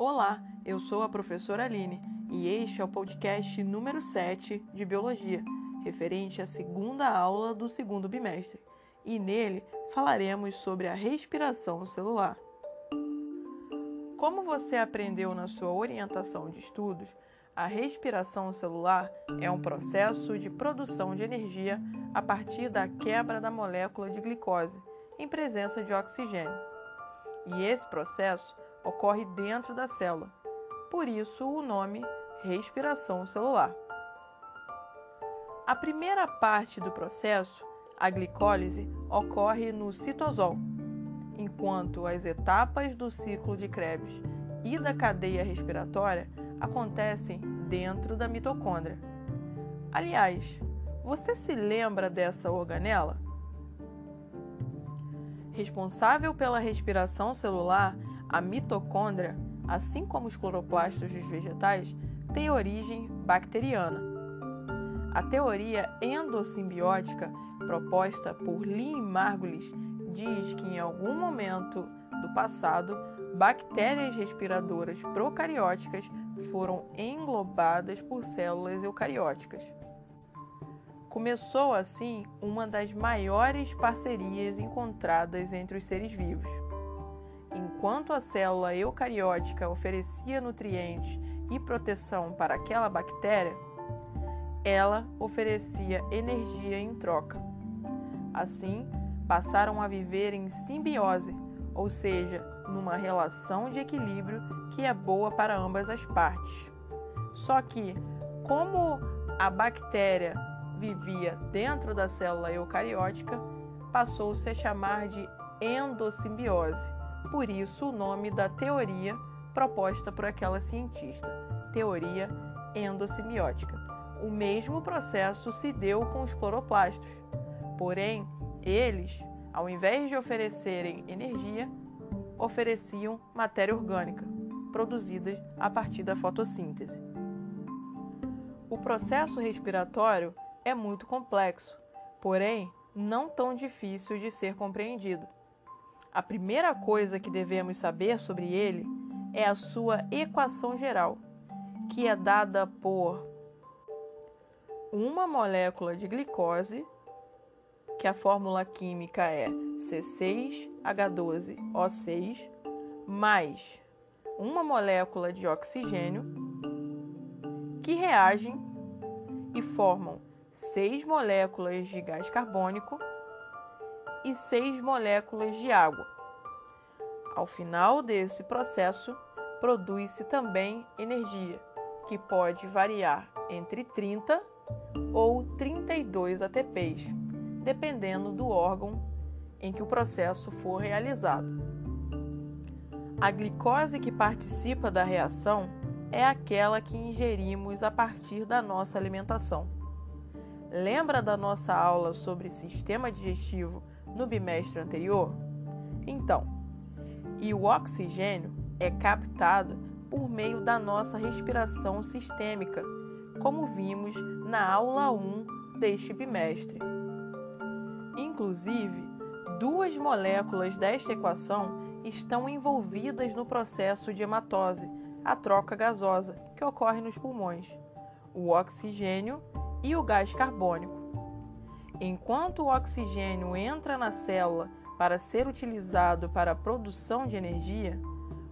Olá, eu sou a professora Aline e este é o podcast número 7 de Biologia, referente à segunda aula do segundo bimestre, e nele falaremos sobre a respiração celular. Como você aprendeu na sua orientação de estudos, a respiração celular é um processo de produção de energia a partir da quebra da molécula de glicose em presença de oxigênio. E esse processo ocorre dentro da célula, por isso o nome respiração celular. A primeira parte do processo, a glicólise, ocorre no citosol, enquanto as etapas do ciclo de Krebs e da cadeia respiratória acontecem dentro da mitocôndria. Aliás, você se lembra dessa organela? Responsável pela respiração celular, a mitocôndria, assim como os cloroplastos dos vegetais, tem origem bacteriana. A teoria endossimbiótica proposta por Lynn Margulis diz que em algum momento do passado, bactérias respiradoras procarióticas foram englobadas por células eucarióticas. Começou assim uma das maiores parcerias encontradas entre os seres vivos. Enquanto a célula eucariótica oferecia nutrientes e proteção para aquela bactéria, ela oferecia energia em troca. Assim, passaram a viver em simbiose, ou seja, numa relação de equilíbrio que é boa para ambas as partes. Só que, como a bactéria vivia dentro da célula eucariótica, passou-se a chamar de endossimbiose. Por isso, o nome da teoria proposta por aquela cientista, teoria endossimbiótica. O mesmo processo se deu com os cloroplastos. Porém, eles, ao invés de oferecerem energia, ofereciam matéria orgânica, produzida a partir da fotossíntese. O processo respiratório é muito complexo, porém não tão difícil de ser compreendido. A primeira coisa que devemos saber sobre ele é a sua equação geral, que é dada por uma molécula de glicose, que a fórmula química é C6H12O6, mais uma molécula de oxigênio, que reagem e formam seis moléculas de gás carbônico e seis moléculas de água. Ao final desse processo, produz-se também energia, que pode variar entre 30 ou 32 ATPs, dependendo do órgão em que o processo for realizado. A glicose que participa da reação é aquela que ingerimos a partir da nossa alimentação. Lembra da nossa aula sobre sistema digestivo no bimestre anterior? Então, e o oxigênio é captado por meio da nossa respiração sistêmica, como vimos na aula 1 deste bimestre. Inclusive, duas moléculas desta equação estão envolvidas no processo de hematose, a troca gasosa, que ocorre nos pulmões, o oxigênio e o gás carbônico. Enquanto o oxigênio entra na célula para ser utilizado para a produção de energia,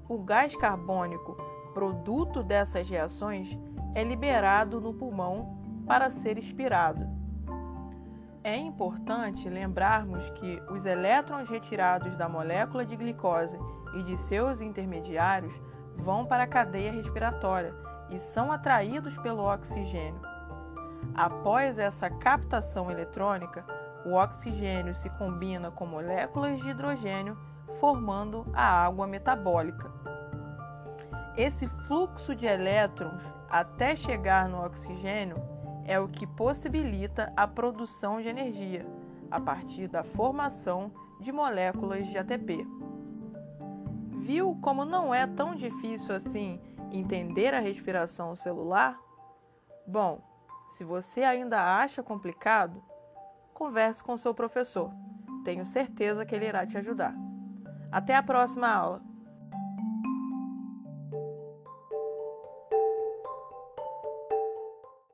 o gás carbônico, produto dessas reações, é liberado no pulmão para ser expirado. É importante lembrarmos que os elétrons retirados da molécula de glicose e de seus intermediários vão para a cadeia respiratória e são atraídos pelo oxigênio. Após essa captação eletrônica, o oxigênio se combina com moléculas de hidrogênio, formando a água metabólica. Esse fluxo de elétrons até chegar no oxigênio é o que possibilita a produção de energia a partir da formação de moléculas de ATP. Viu como não é tão difícil assim entender a respiração celular? Bom, se você ainda acha complicado, converse com seu professor. Tenho certeza que ele irá te ajudar. Até a próxima aula!